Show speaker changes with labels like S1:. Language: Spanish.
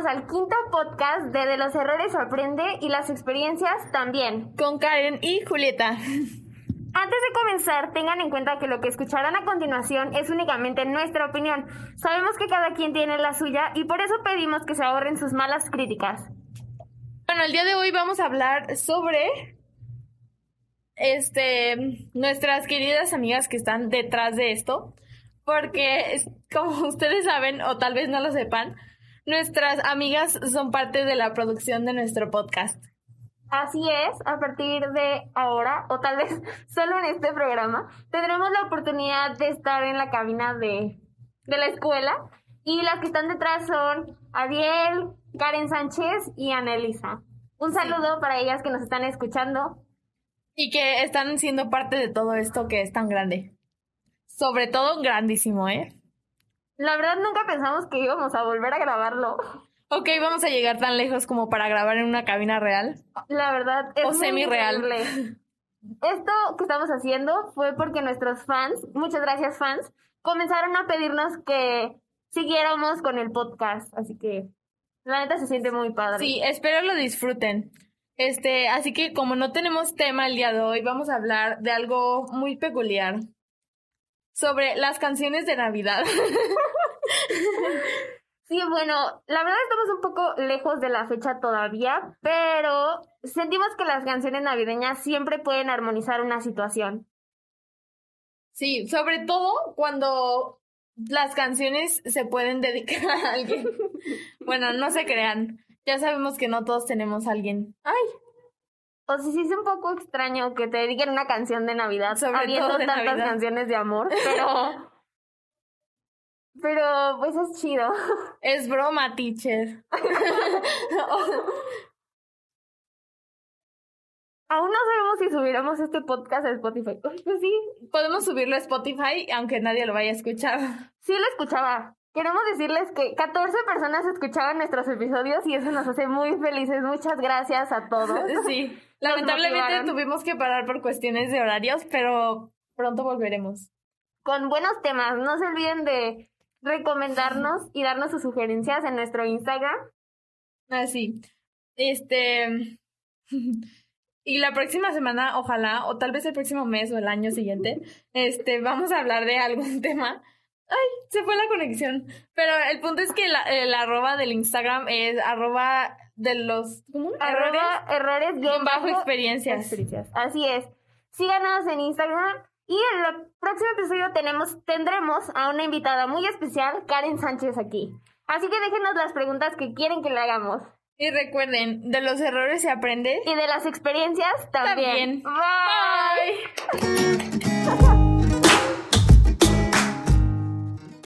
S1: bienvenidos al quinto podcast de De los errores se aprende y las experiencias también.
S2: Con Karen y Julieta.
S1: Antes de comenzar, tengan en cuenta que lo que escucharán a continuación es únicamente nuestra opinión. Sabemos que cada quien tiene la suya y por eso pedimos que se ahorren sus malas críticas.
S2: Bueno, el día de hoy vamos a hablar sobre este nuestras queridas amigas que están detrás de esto, porque como ustedes saben o tal vez no lo sepan, nuestras amigas son parte de la producción de nuestro podcast.
S1: Así es, a partir de ahora, o tal vez solo en este programa, tendremos la oportunidad de estar en la cabina de, de la escuela. Y las que están detrás son Ariel, Karen Sánchez y Anelisa. Un saludo para ellas que nos están escuchando.
S2: Y que están siendo parte de todo esto que es tan grande. Sobre todo grandísimo, ¿eh?
S1: La verdad nunca pensamos que íbamos a volver a grabarlo.
S2: Ok, vamos a llegar tan lejos como para grabar en una cabina real.
S1: La verdad es
S2: o semi-real.
S1: Esto que estamos haciendo fue porque nuestros fans, muchas gracias fans, comenzaron a pedirnos que siguiéramos con el podcast, así que la neta se siente muy padre.
S2: Sí, espero lo disfruten. Este, así que como no tenemos tema el día de hoy, vamos a hablar de algo muy peculiar sobre las canciones de Navidad.
S1: sí, bueno, la verdad estamos un poco lejos de la fecha todavía, pero sentimos que las canciones navideñas siempre pueden armonizar una situación.
S2: Sí, sobre todo cuando las canciones se pueden dedicar a alguien. bueno, no se crean. Ya sabemos que no todos tenemos a alguien. Ay,
S1: o sea, sí es un poco extraño que te dediquen una canción de Navidad Sobre habiendo tantas canciones de amor, pero... pero, pues es chido.
S2: Es broma, teacher.
S1: Aún no sabemos si subiremos este podcast a Spotify. Pues sí.
S2: Podemos subirlo a Spotify, aunque nadie lo vaya a escuchar.
S1: Sí lo escuchaba. Queremos decirles que 14 personas escuchaban nuestros episodios y eso nos hace muy felices. Muchas gracias a todos.
S2: Sí, lamentablemente tuvimos que parar por cuestiones de horarios, pero pronto volveremos.
S1: Con buenos temas. No se olviden de recomendarnos y darnos sus sugerencias en nuestro Instagram.
S2: Así. Ah, este. Y la próxima semana, ojalá, o tal vez el próximo mes o el año siguiente, este, vamos a hablar de algún tema Ay, se fue la conexión. Pero el punto es que la, el arroba del Instagram es arroba de los
S1: ¿cómo? Arroba errores,
S2: bajo, experiencias.
S1: Así es. Síganos en Instagram y en el próximo episodio tenemos, tendremos a una invitada muy especial, Karen Sánchez, aquí. Así que déjenos las preguntas que quieren que le hagamos.
S2: Y recuerden, de los errores se aprende.
S1: Y de las experiencias también.
S2: también. Bye.